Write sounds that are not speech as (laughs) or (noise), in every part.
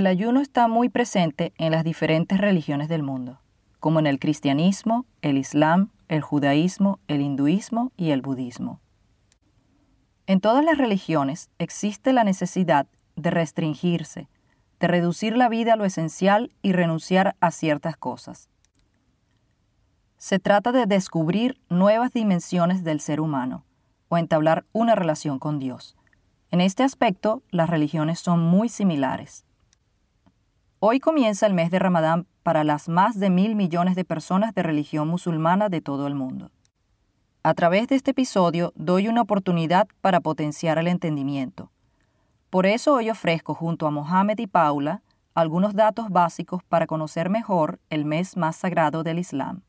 El ayuno está muy presente en las diferentes religiones del mundo, como en el cristianismo, el islam, el judaísmo, el hinduismo y el budismo. En todas las religiones existe la necesidad de restringirse, de reducir la vida a lo esencial y renunciar a ciertas cosas. Se trata de descubrir nuevas dimensiones del ser humano o entablar una relación con Dios. En este aspecto, las religiones son muy similares. Hoy comienza el mes de Ramadán para las más de mil millones de personas de religión musulmana de todo el mundo. A través de este episodio doy una oportunidad para potenciar el entendimiento. Por eso hoy ofrezco junto a Mohamed y Paula algunos datos básicos para conocer mejor el mes más sagrado del Islam.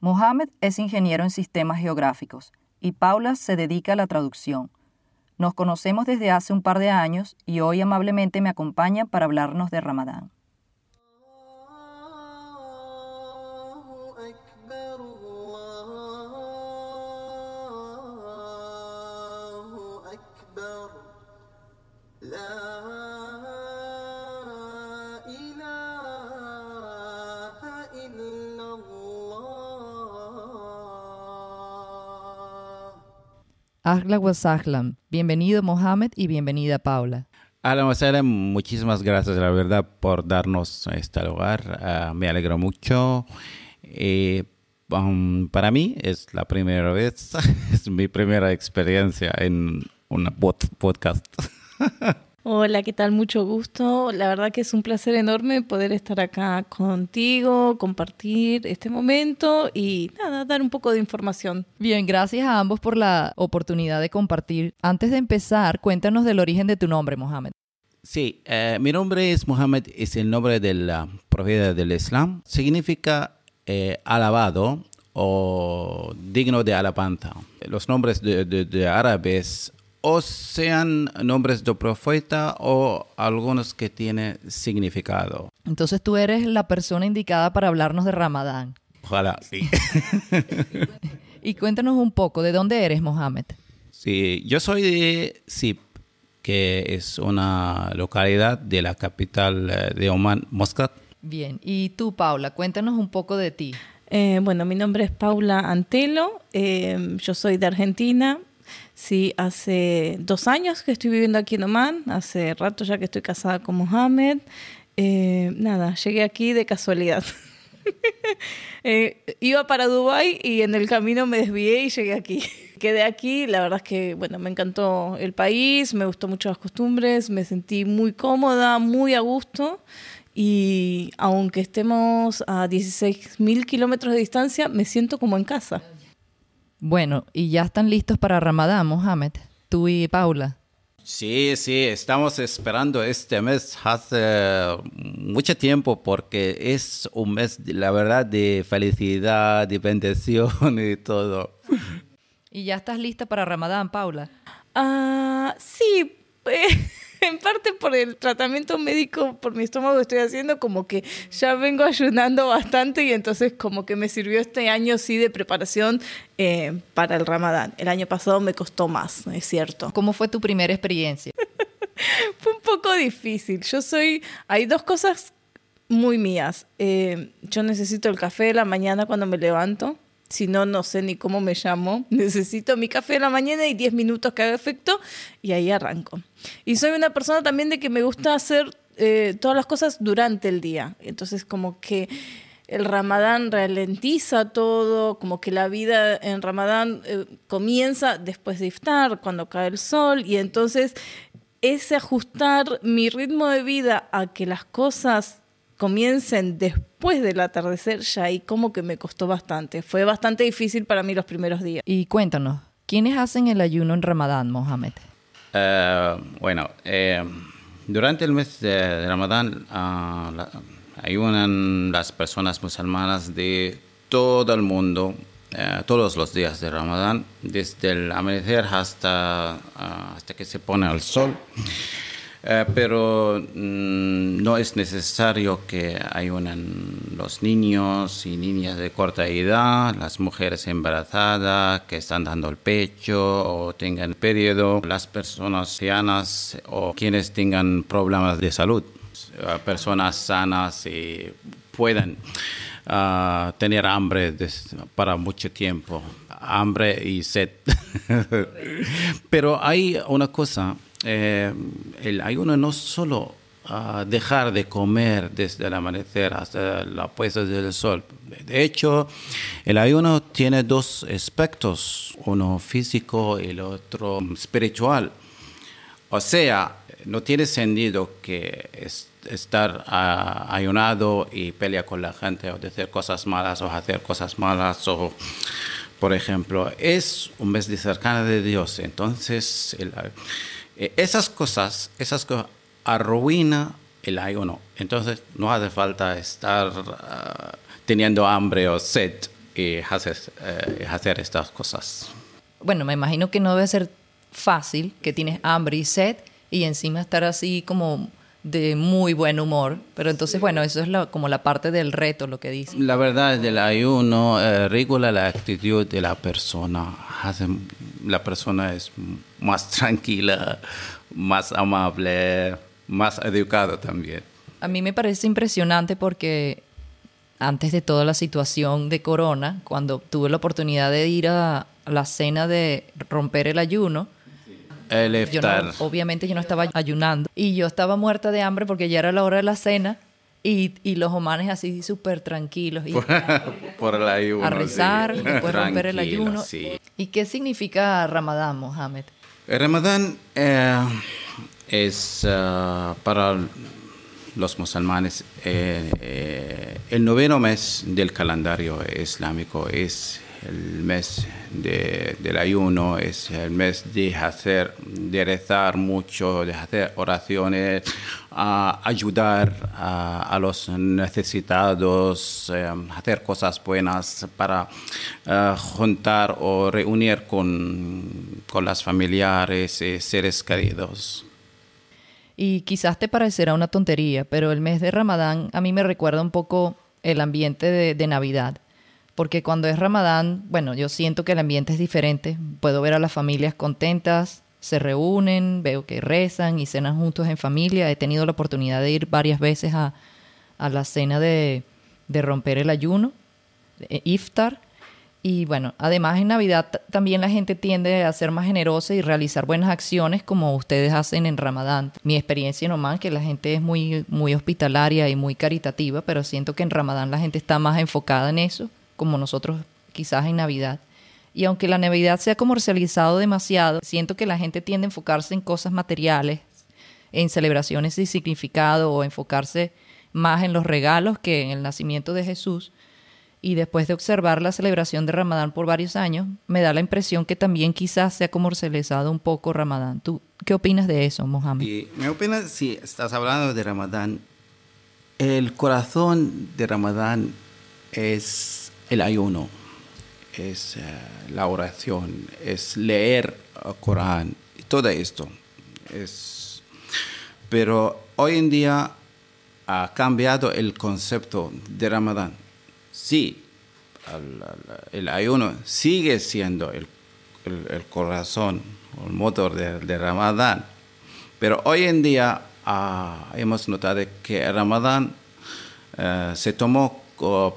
Mohamed es ingeniero en sistemas geográficos y Paula se dedica a la traducción. Nos conocemos desde hace un par de años y hoy amablemente me acompañan para hablarnos de Ramadán. Ahla wa Bienvenido Mohamed y bienvenida Paula. Ahla wa muchísimas gracias la verdad por darnos este lugar. Ah, me alegro mucho. Eh, um, para mí es la primera vez, (laughs) es mi primera experiencia en un podcast. (laughs) Hola, ¿qué tal? Mucho gusto. La verdad que es un placer enorme poder estar acá contigo, compartir este momento y nada, dar un poco de información. Bien, gracias a ambos por la oportunidad de compartir. Antes de empezar, cuéntanos del origen de tu nombre, Mohamed. Sí, eh, mi nombre es Mohamed, es el nombre del uh, profeta del Islam. Significa eh, alabado o digno de alabanza. Los nombres de, de árabes o sean nombres de profeta o algunos que tienen significado. Entonces tú eres la persona indicada para hablarnos de Ramadán. Ojalá, sí. (laughs) y cuéntanos un poco, ¿de dónde eres, Mohamed? Sí, yo soy de Sip, que es una localidad de la capital eh, de Oman, Muscat. Bien, y tú, Paula, cuéntanos un poco de ti. Eh, bueno, mi nombre es Paula Antelo, eh, yo soy de Argentina, Sí, hace dos años que estoy viviendo aquí en Oman, hace rato ya que estoy casada con Mohamed. Eh, nada, llegué aquí de casualidad. (laughs) Eh, iba para Dubai y en el camino me desvié y llegué aquí. (laughs) Quedé aquí, la verdad es que bueno, me encantó el país, me gustó mucho las costumbres, me sentí muy cómoda, muy a gusto y aunque estemos a 16.000 kilómetros de distancia, me siento como en casa. Bueno, y ya están listos para Ramadán, Mohamed, tú y Paula. Sí, sí, estamos esperando este mes hace mucho tiempo porque es un mes, la verdad, de felicidad, de bendición y todo. ¿Y ya estás lista para Ramadán, Paula? Ah, sí. (laughs) (laughs) en parte por el tratamiento médico por mi estómago que estoy haciendo, como que ya vengo ayunando bastante y entonces como que me sirvió este año sí de preparación eh, para el ramadán. El año pasado me costó más, es cierto. ¿Cómo fue tu primera experiencia? (laughs) fue un poco difícil. Yo soy, hay dos cosas muy mías. Eh, yo necesito el café de la mañana cuando me levanto si no, no sé ni cómo me llamo. (laughs) Necesito mi café en la mañana y 10 minutos que haga efecto y ahí arranco. Y soy una persona también de que me gusta hacer eh, todas las cosas durante el día. Entonces como que el ramadán ralentiza todo, como que la vida en ramadán eh, comienza después de iftar, cuando cae el sol, y entonces ese ajustar mi ritmo de vida a que las cosas comiencen después del atardecer, ya ahí como que me costó bastante. Fue bastante difícil para mí los primeros días. Y cuéntanos, ¿quiénes hacen el ayuno en Ramadán, Mohamed? Eh, bueno, eh, durante el mes de, Ramadán uh, ayunan las personas musulmanas de todo el mundo eh, todos los días de Ramadán, desde el amanecer hasta, ah, hasta que se pone el sol. Eh, pero mm, no es necesario que ayunen los niños y niñas de corta edad, las mujeres embarazadas que están dando el pecho o tengan periodo, las personas ancianas o quienes tengan problemas de salud. eh, personas sanas y puedan ah, tener hambre para mucho tiempo, hambre y sed. (laughs) Pero hay una cosa, eh, el ayuno no solo a dejar de comer desde el amanecer hasta la puesta del sol. De hecho, el ayuno tiene dos aspectos, uno físico y el otro espiritual. O sea, no tiene sentido que estar ah, ayunado y pelear con la gente o decir cosas malas o hacer cosas malas o por ejemplo, es un mes de cercana de Dios. Entonces, eh, esas cosas, esas cosas arruina el ayuno. Entonces no hace falta estar ah, teniendo hambre o sed y hacer, eh, hacer estas cosas. Bueno, me imagino que no debe ser fácil que tienes hambre y sed y encima estar así como de muy buen humor. Pero entonces, bueno, eso es como la parte del reto, lo que dice. La verdad, del ayuno eh, regula la actitud de la persona. Hace, la persona es más tranquila, más amable, más educado también. A mí me parece impresionante porque antes de toda la situación de corona, cuando tuve la oportunidad de ir a la cena de romper el ayuno, el obviamente yo no estaba ayunando y yo estaba muerta de hambre porque ya era la hora de la cena y, y los humanos así súper tranquilos. Y, por (laughs) el ayuno. A rezar, después romper el ayuno. ¿Y qué significa Ramadán, Mohamed? El Ramadán eh, es uh, para los musulmanes eh, eh, el noveno mes del calendario islámico es el mes del ayuno, es el mes de hacer, de rezar mucho, de hacer oraciones, a ayudar a, los necesitados, hacer cosas buenas para juntar o reunir con, con las familiares y seres queridos. Y quizás te parecerá una tontería, pero el mes de Ramadán a mí me recuerda un poco el ambiente de, Navidad. Porque cuando es Ramadán, bueno, yo siento que el ambiente es diferente. Puedo ver a las familias contentas, se reúnen, veo que rezan y cenan juntos en familia. He tenido la oportunidad de ir varias veces a, la cena de, de romper el ayuno, de iftar y bueno, además en Navidad también la gente tiende a ser más generosa y realizar buenas acciones como ustedes hacen en Ramadán. Mi experiencia en Oman, que la gente es muy, muy hospitalaria y muy caritativa, pero siento que en Ramadán la gente está más enfocada en eso, como nosotros quizás en Navidad. Y aunque la Navidad se ha comercializado demasiado, siento que la gente tiende a enfocarse en cosas materiales, en celebraciones de significado o enfocarse más en los regalos que en el nacimiento de Jesús y después de observar la celebración de Ramadán por varios años, me da la impresión que también quizás se ha comercializado un poco Ramadán. ¿Tú qué opinas de eso, Mohamed? Y me opina, si estás hablando de Ramadán, el corazón de Ramadán es el ayuno, es eh, la oración, es leer el Corán, todo esto. Es, pero hoy en día ha cambiado el concepto de Ramadán sí, el ayuno sigue siendo el, corazón o el motor de, Ramadán, pero hoy en día ah, hemos notado que el Ramadán eh, se tomó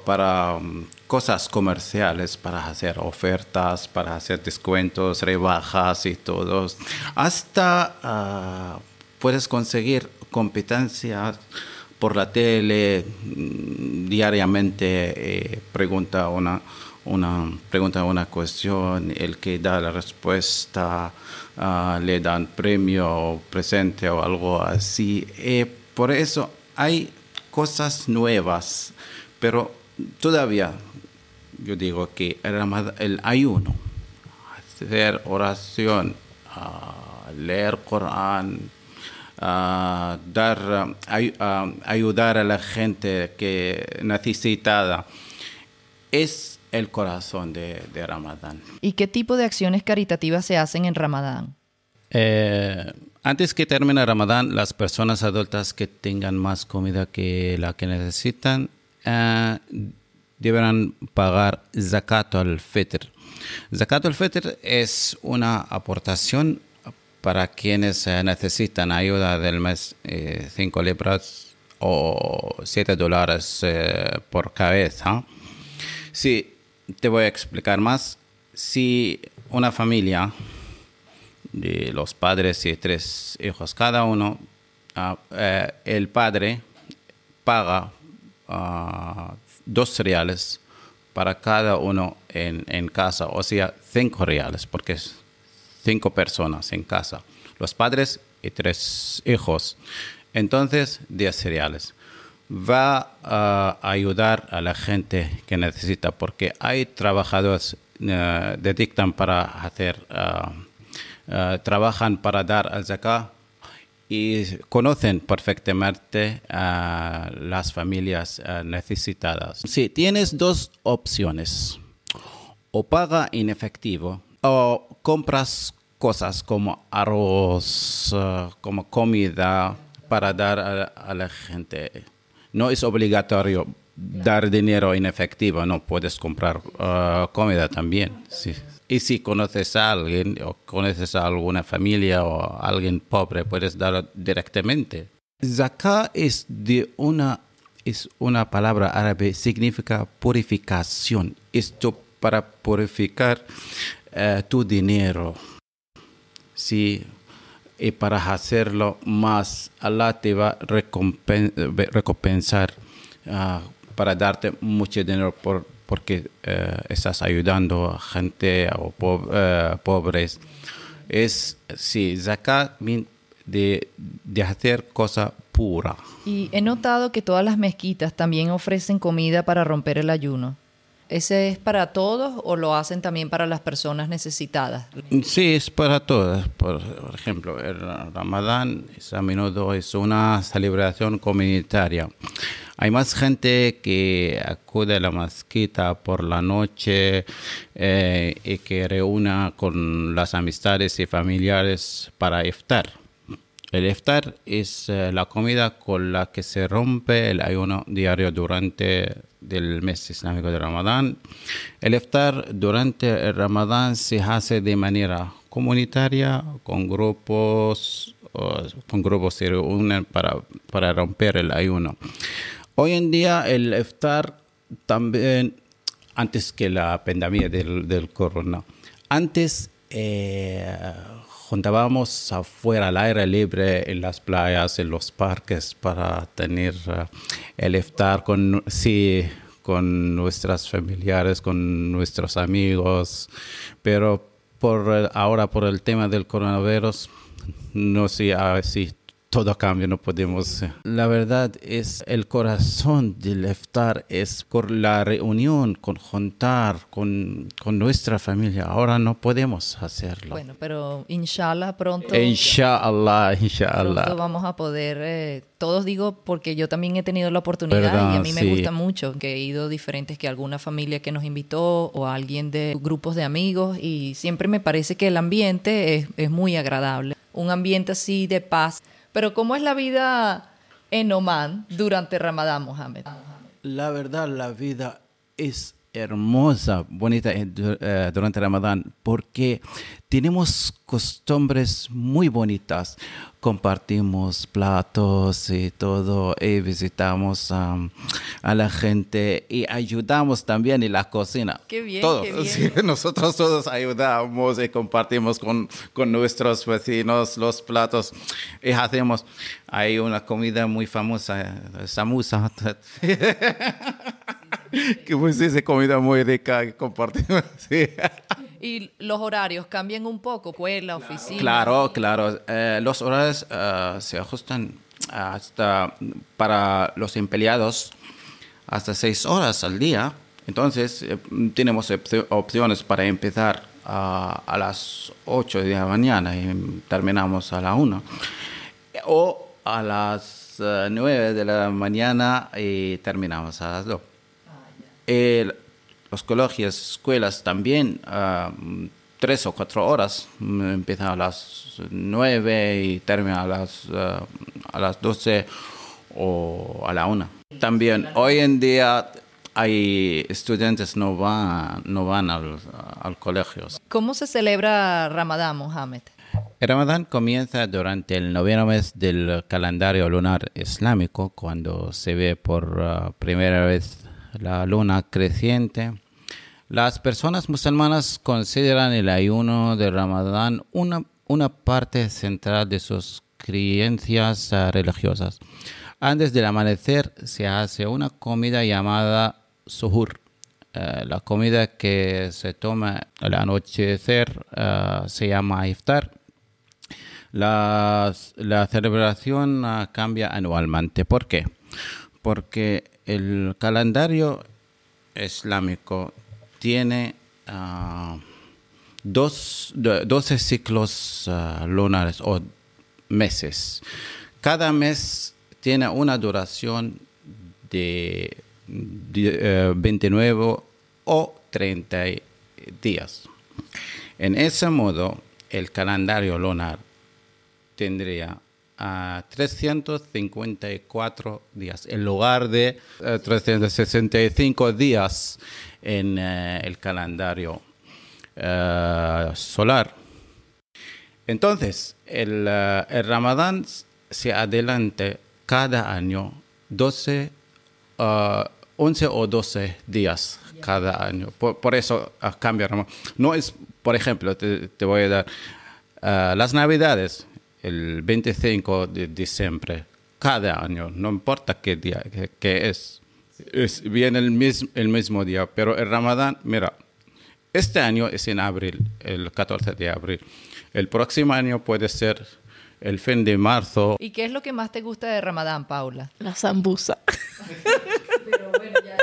para um, cosas comerciales, para hacer ofertas, para hacer descuentos, rebajas y todo. Hasta ah, puedes conseguir competencias por la tele mm, diariamente eh, pregunta una, una, pregunta una cuestión, el que da la respuesta ah, le dan premio o presente o algo así. Eh, por eso hay cosas nuevas, pero todavía yo digo que el, el ayuno, hacer oración, uh, leer Corán, dar, ayudar a la gente que necesitada. Es el corazón de, Ramadán. ¿Y qué tipo de acciones caritativas se hacen en Ramadán? Eh, antes que termine Ramadán, las personas adultas que tengan más comida que la que necesitan eh, deberán pagar zakat al-fitr. Zakat al-fitr es una aportación para quienes eh, necesitan ayuda del mes, 5 eh, libras o 7 dólares eh, por cabeza. Sí, te voy a explicar más. Si una familia de los padres y tres hijos cada uno, ah, eh, el padre paga ah, dos reales para cada uno en, en, casa, o sea, cinco reales, porque es cinco personas en casa, los padres y tres hijos. Entonces, 10 reales. Va a ayudar a la gente que necesita, porque hay trabajadores uh, dedican para hacer, uh, uh, trabajan para dar al zakat y conocen perfectamente a las familias necesitadas. Si tienes dos opciones, o paga en efectivo o compras cosas como arroz, como comida para dar a, la gente. No es obligatorio dar dinero en efectivo, no puedes comprar comida también. Sí. Y si conoces a alguien o conoces a alguna familia o a alguien pobre, puedes dar directamente. Zakat es de una es una palabra árabe, significa purificación. Esto para purificar uh, tu dinero. Si y para hacerlo más, Allah te va a recompensar uh, para darte mucho dinero por, porque uh, estás ayudando a gente o uh, pobres. Es, sí, zakat de, de hacer cosa pura. Y he notado que todas las mezquitas también ofrecen comida para romper el ayuno. ¿Ese es para todos o lo hacen también para las personas necesitadas? Sí, es para todas. Por ejemplo, el Ramadán a menudo es una celebración comunitaria. Hay más gente que acude a la mezquita por la noche eh, y que reúna con las amistades y familiares para iftar. El iftar es eh, la comida con la que se rompe el ayuno diario durante del mes islámico de Ramadán. El iftar durante el Ramadán se hace de manera comunitaria, con grupos, con grupos se reúnen para, para romper el ayuno. Hoy en día el iftar también, antes que la pandemia del, del corona, antes eh, juntábamos afuera al aire libre en las playas, en los parques para tener uh, el iftar con, sí, con nuestras familiares, con nuestros amigos, pero por ahora por el tema del coronavirus no sé si todo cambia, no podemos. Eh. La verdad es el corazón del iftar es por la reunión, con juntar con, con nuestra familia. Ahora no podemos hacerlo. Bueno, pero inshallah pronto. Inshallah, inshallah. Pronto vamos a poder. Eh, todos digo porque yo también he tenido la oportunidad y a mí me gusta mucho que he ido diferentes que alguna familia que nos invitó o alguien de grupos de amigos y siempre me parece que el ambiente es, es muy agradable. Un ambiente así de paz pero ¿cómo es la vida en Oman durante Ramadán, Mohamed? La verdad, la vida es hermosa, bonita eh, eh, durante Ramadán, porque tenemos costumbres muy bonitas. Compartimos platos y todo, y visitamos a la gente y ayudamos también en la cocina. Qué bien. (laughs) nosotros todos ayudamos y compartimos con, con nuestros vecinos los platos y hacemos. Hay una comida muy famosa, samusa. (laughs) (laughs) que pues sí, comida muy rica que compartimos. (laughs) ¿Y los horarios cambian un poco? ¿Escuela, oficina? Claro, claro. Eh, los horarios uh, se ajustan hasta para los empleados hasta seis horas al día. Entonces, eh, tenemos opciones para empezar a, a las 8 de la mañana y terminamos a la 1. O a las 9 de la mañana y terminamos a las 2 los colegios, escuelas también, uh, tres o cuatro horas, mm, empiezan a las nueve y terminan a las, uh, a las doce o a la una. También hoy en día hay estudiantes no van, no van al, al colegio. ¿Cómo se celebra Ramadán, Mohamed? El Ramadán comienza durante el noveno mes del calendario lunar islámico, cuando se ve por uh, primera vez la luna creciente. Las personas musulmanas consideran el ayuno de Ramadán una, una parte central de sus creencias uh, religiosas. Antes del amanecer se hace una comida llamada suhur. Uh, la comida que se toma al anochecer uh, se llama iftar. La, la celebración cambia anualmente. ¿Por qué? Porque el calendario islámico tiene dos, 12 ciclos lunares o meses. Cada mes tiene una duración de, de uh, 29 o 30 días. En ese modo, el calendario lunar tendría uh, 354 días en lugar de uh, 365 días en uh, el calendario solar. Entonces, el, Ramadán se adelanta cada año 12, uh, 11 o 12 días cada año. Por, eso uh, cambia. No es, por ejemplo, te, voy a dar las navidades, el 25 de diciembre, cada año, no importa qué día qué es. es. Viene el mismo, el mismo día, pero el Ramadán, mira, este año es en abril, el 14 de abril. El próximo año puede ser el fin de marzo. ¿Y qué es lo que más te gusta de Ramadán, Paula? La zambusa. Pero (laughs) bueno, ya...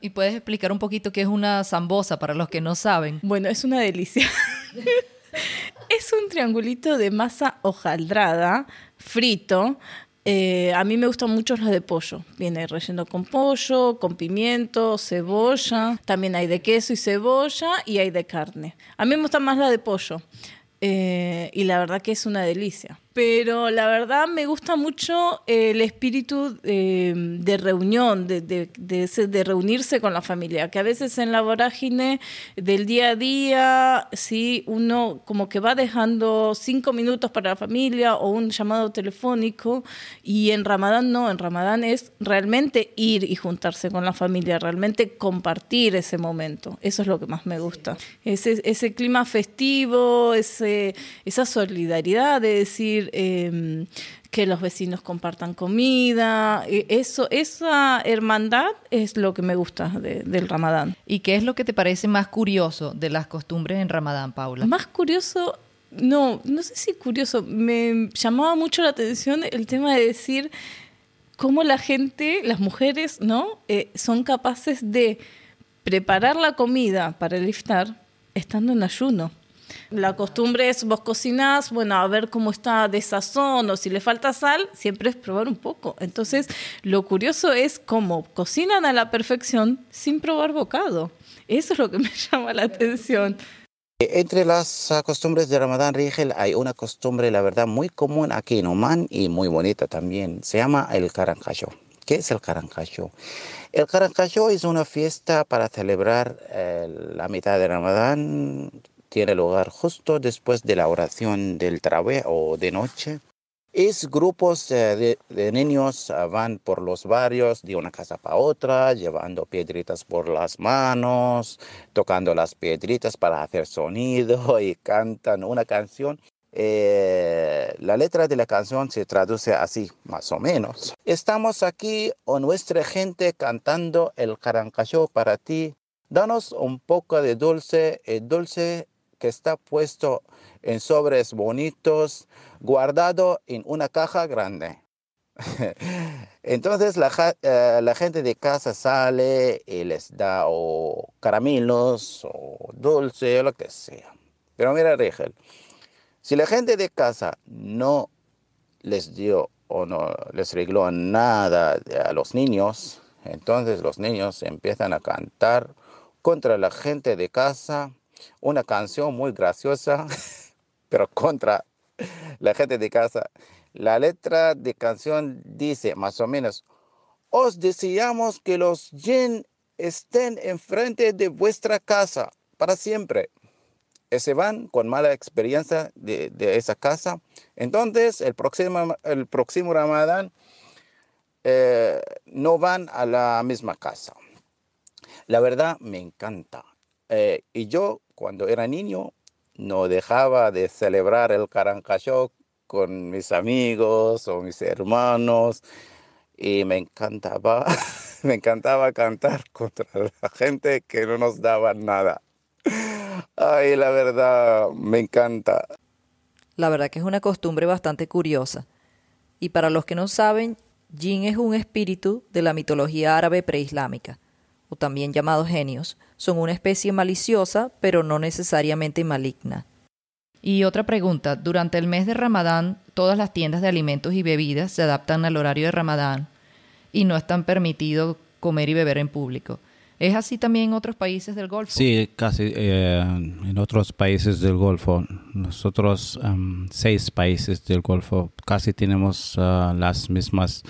¿Y puedes explicar un poquito qué es una zambosa para los que no saben? Bueno, es una delicia. (laughs) es un triangulito de masa hojaldrada, frito. Eh, a mí me gustan mucho los de pollo. Viene relleno con pollo, con pimiento, cebolla. También hay de queso y cebolla y hay de carne. A mí me gusta más la de pollo. Eh, y la verdad que es una delicia. Pero la verdad me gusta mucho el espíritu eh, de reunión, de, de, de, de, reunirse con la familia, que a veces en la vorágine del día a día, sí, uno como que va dejando cinco minutos para la familia o un llamado telefónico, y en Ramadán no, en Ramadán es realmente ir y juntarse con la familia, realmente compartir ese momento. Eso es lo que más me gusta. Ese, ese clima festivo, ese, esa solidaridad de decir, eh, que los vecinos compartan comida. Eso, esa hermandad es lo que me gusta de, del Ramadán. ¿Y qué es lo que te parece más curioso de las costumbres en Ramadán, Paula? Más curioso, no, no sé si curioso, me llamaba mucho la atención el tema de decir cómo la gente, las mujeres, ¿no? Eh, son capaces de preparar la comida para el iftar estando en ayuno. La costumbre es vos cocinás, bueno, a ver cómo está de sazón o si le falta sal, siempre es probar un poco. Entonces, lo curioso es cómo cocinan a la perfección sin probar bocado. Eso es lo que (laughs) me llama la atención. Entre las costumbres de Ramadán Rigel hay una costumbre, la verdad, muy común aquí en Oman y muy bonita también. Se llama el Karankayo. ¿Qué es el Karankayo? El Karankayo es una fiesta para celebrar eh, la mitad de Ramadán tiene lugar justo después de la oración del Traweh o de noche. Es grupos eh, de, de, niños uh, van por los barrios de una casa para otra, llevando piedritas por las manos, tocando las piedritas para hacer sonido (laughs) y cantan una canción. Eh, la letra de la canción se traduce así, más o menos. Estamos aquí o nuestra gente cantando el carancayo para ti. Danos un poco de dulce, el dulce que está puesto en sobres bonitos, guardado en una caja grande. (laughs) Entonces la, uh, la, gente de casa sale y les da o caramelos o dulce o lo que sea. Pero mira, Rigel, si la gente de casa no les dio o no les regló nada a los niños, entonces los niños empiezan a cantar contra la gente de casa una canción muy graciosa, (laughs) pero contra la gente de casa. La letra de canción dice más o menos, os deseamos que los yin estén enfrente de vuestra casa para siempre. se van con mala experiencia de, de esa casa. Entonces, el próximo, el próximo Ramadán eh, no van a la misma casa. La verdad, me encanta. Eh, y yo, cuando era niño, no dejaba de celebrar el Carancayo con mis amigos o mis hermanos y me encantaba, (laughs) me encantaba cantar (laughs) contra la gente que no nos daba nada. Ay, la verdad, me encanta. La verdad que es una costumbre bastante curiosa. Y para los que no saben, Jin es un espíritu de la mitología árabe preislámica, o también llamados genios. Son una especie maliciosa, pero no necesariamente maligna. Y otra pregunta, durante el mes de Ramadán, todas las tiendas de alimentos y bebidas se adaptan al horario de Ramadán y no están permitido comer y beber en público. ¿Es así también en otros países del Golfo? Sí, casi eh, en otros países del Golfo. Nosotros, um, seis países del Golfo, casi tenemos uh, las mismas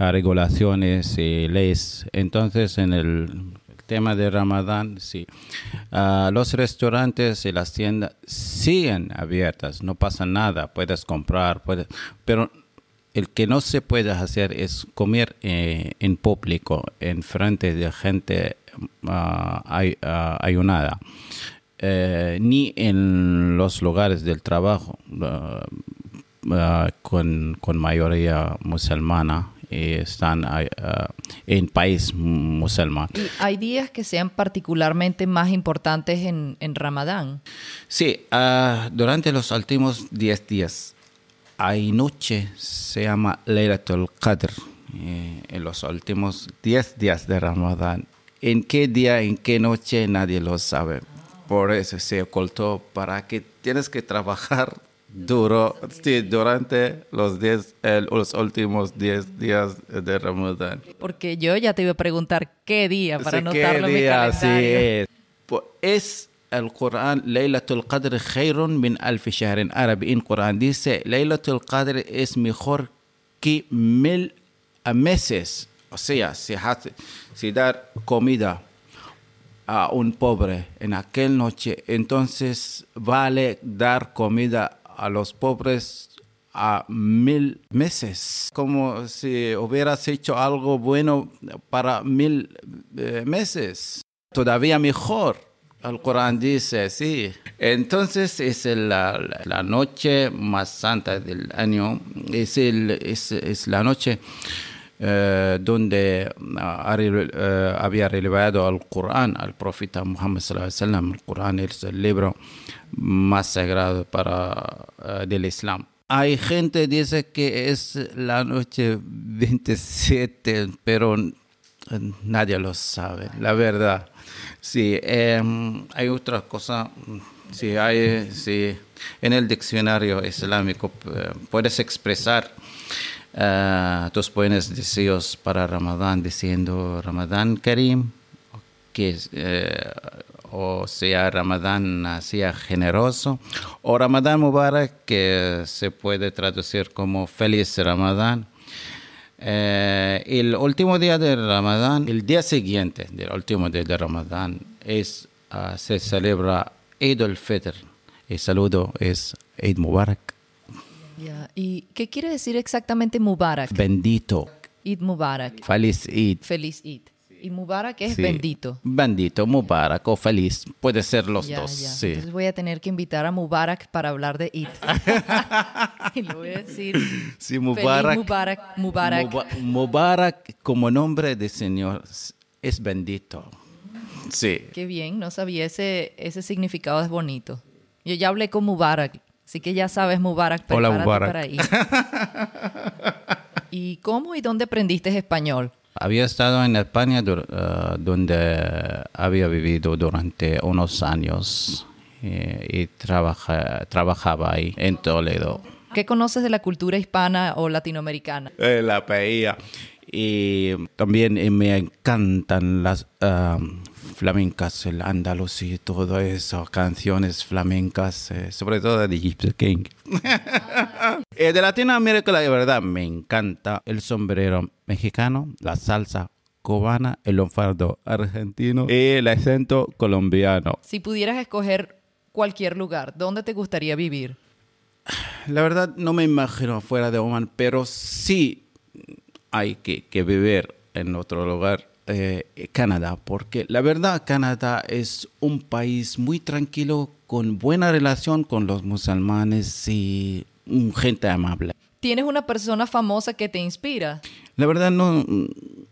uh, regulaciones y leyes. Entonces, en el tema de Ramadán, sí. Uh, los restaurantes y las tiendas siguen abiertas, no pasa nada, puedes comprar, puedes, pero el que no se puede hacer es comer eh, en público, en frente de gente uh, ayunada, eh, ni en los lugares del trabajo con, con, mayoría musulmana. Y están en país musulmán. ¿Y hay días que sean particularmente más importantes en, en Ramadán? Sí, durante los últimos 10 días hay noche, se llama Laylatul Qadr, eh, en los últimos 10 días de Ramadán. En qué día, en qué noche, nadie lo sabe. Por eso se ocultó para que tienes que trabajar duro sí, durante los, diez, eh, los últimos 10 días de Ramadán. Porque yo ya te iba a preguntar qué día para Sí, anotarlo ¿Qué en mi día? Sí, calendario. es. Pues es el Corán, Laylatul Qadr khairun min alfi shahr en árabe. En Corán dice, Laylatul Qadr es mejor que mil meses. O sea, si, si dar comida a un pobre en aquel noche, entonces vale dar comida a los pobres a mil meses, como si hubieras hecho algo bueno para mil eh, meses. Todavía mejor. El Corán dice, sí. Entonces es la, la- noche más santa del año. Es, el- es, es la noche eh, donde ah, eh, había relevado el Corán al profeta Muhammad. El Corán es el libro más sagrado para eh, del Islam. Hay gente que dice que es la noche 27, pero eh, nadie lo sabe, la verdad. Sí, em, hay otra cosa. Sí, hay, sí, en el diccionario islámico eh, puedes expresar tus buenos deseos para Ramadán diciendo Ramadán Karim, que es, o sea Ramadán sea generoso, o Ramadán Mubarak, que se puede traducir como feliz Ramadán. Eh, el último día de Ramadán, el día siguiente del último día de Ramadán, es, ah, se celebra Eid al-Fitr. El saludo es Eid Mubarak, ¿Y qué quiere decir exactamente Mubarak? bendito, Eid Mubarak. feliz Eid. Feliz Eid. Y Mubarak es Sí. bendito. Bendito, Mubarak o feliz. Puede ser los Ya, dos. ya. Sí. Entonces voy a tener que invitar a Mubarak para hablar de Eid. (laughs) y le voy a decir Sí, feliz Mubarak. Mubarak. Mubarak. Muba- Mubarak como nombre de Señor es bendito. Sí. Qué bien, no sabía ese, ese significado es bonito. Yo ya hablé con Mubarak, así que ya sabes Mubarak, Hola, Mubarak. para ir. ¿Y cómo y dónde aprendiste español? Había estado en España dur- eh, donde había vivido durante unos años eh, y trabaja- trabajaba ahí en Toledo. ¿Qué conoces de la cultura hispana o latinoamericana? Eh, la paella. Y también me encantan las ah, flamencas, el andaluz y todo eso, canciones flamencas, eh, sobre todo de Gypsy King. (laughs) Eh, de Latinoamérica, la verdad, me encanta el sombrero mexicano, la salsa cubana, el lunfardo argentino y el acento colombiano. Si pudieras escoger cualquier lugar, ¿dónde te gustaría vivir? La verdad no me imagino fuera de Oman, pero sí hay que, que vivir en otro lugar, eh, Canadá, porque la verdad Canadá es un país muy tranquilo, con buena relación con los musulmanes y gente amable. ¿Tienes una persona famosa que te inspira? La verdad no,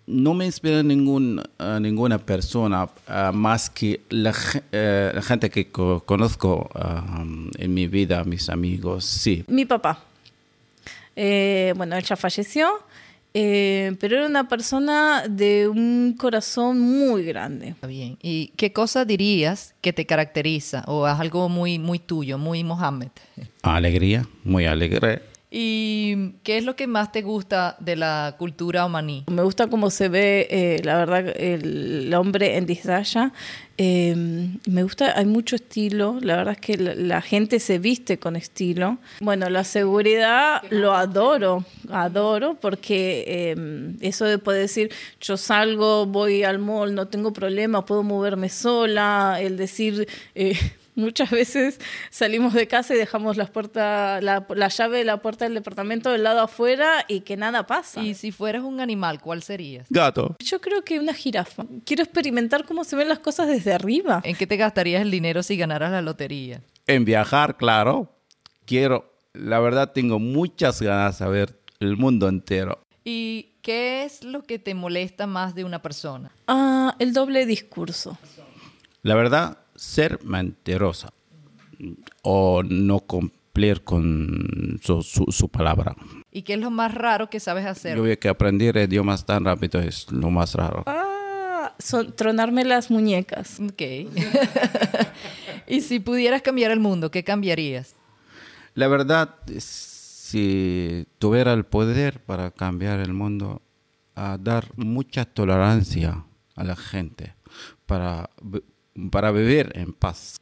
no me inspira ningún, a ninguna persona ah, más que la, eh, la, gente que co conozco uh, en mi vida, mis amigos, sí. Mi papá. Eh, bueno, él ya falleció, eh, pero era una persona de un corazón muy grande. Bien. ¿Y qué cosa dirías que te caracteriza o es algo muy, muy tuyo, muy Mohammed? Alegría, muy alegre. ¿Y qué es lo que más te gusta de la cultura omaní? Me gusta cómo se ve, eh, la verdad, el, el hombre en Disdaya. Eh, me gusta, hay mucho estilo. La verdad es que la, la, gente se viste con estilo. Bueno, la seguridad lo adoro, adoro, porque eh, eso de poder decir, yo salgo, voy al mall, no tengo problema, puedo moverme sola, el decir... Muchas veces salimos de casa y dejamos las puertas, la, la, llave de la puerta del departamento del lado afuera y que nada pasa. Y si fueras un animal, ¿cuál serías? Gato. Yo creo que una jirafa. Quiero experimentar cómo se ven las cosas desde arriba. ¿En qué te gastarías el dinero si ganaras la lotería? En viajar, claro. Quiero, la verdad tengo muchas ganas de ver el mundo entero. ¿Y qué es lo que te molesta más de una persona? Ah, el doble discurso. La verdad, ser mentirosa o no cumplir con su, su, su, palabra. ¿Y qué es lo más raro que sabes hacer? Yo veo que aprender idiomas tan rápido es lo más raro. Ah, son, tronarme las muñecas. Ok. (laughs) y si pudieras cambiar el mundo, ¿qué cambiarías? La verdad, si tuviera el poder para cambiar el mundo, a dar mucha tolerancia a la gente, para para vivir en paz.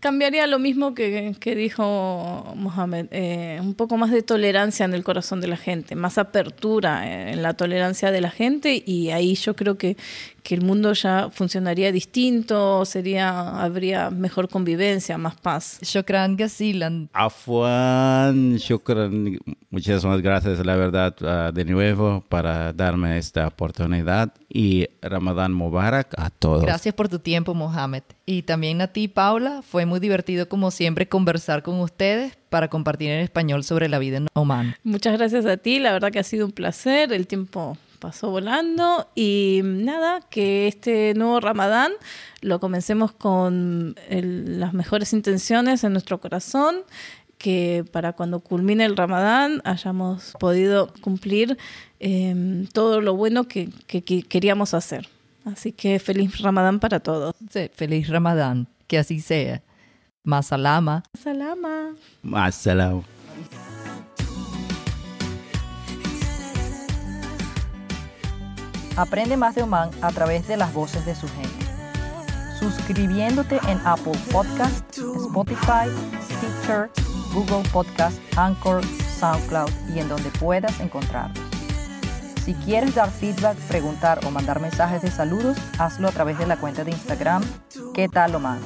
Cambiaría lo mismo que, que dijo Mohamed, eh, un poco más de tolerancia en el corazón de la gente, más apertura en la tolerancia de la gente y ahí yo creo que, que el mundo ya funcionaría distinto, sería, habría mejor convivencia, más paz. Shukran Gasilan. Afwan, shukran, muchísimas gracias, la verdad, uh, de nuevo para darme esta oportunidad y Ramadán Mubarak a todos. Gracias por tu tiempo, Mohamed. Y también a ti, Paula, fue muy divertido como siempre conversar con ustedes para compartir en español sobre la vida en Oman. Muchas gracias a ti, la verdad que ha sido un placer, el tiempo pasó volando y nada, que este nuevo Ramadán lo comencemos con el, las mejores intenciones en nuestro corazón, que para cuando culmine el Ramadán hayamos podido cumplir eh, todo lo bueno que, que, que, queríamos hacer. Así que feliz Ramadán para todos. Sí, feliz Ramadán, que así sea. Masalama. Masalama. Masalama. Aprende más de Oman a través de las voces de su gente. Suscribiéndote en Apple Podcast, Spotify, Stitcher, Google Podcast, Anchor, SoundCloud y en donde puedas encontrarlos. Si quieres dar feedback, preguntar o mandar mensajes de saludos, hazlo a través de la cuenta de Instagram ¿Qué tal Oman?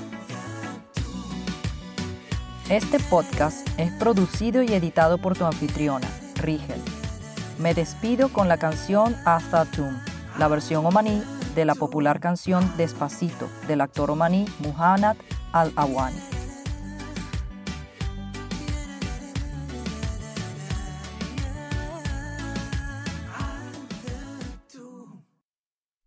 Este podcast es producido y editado por tu anfitriona, Rigel. Me despido con la canción Hasta Tum la versión omaní de la popular canción Despacito del actor omaní Muhannad Al-Awani.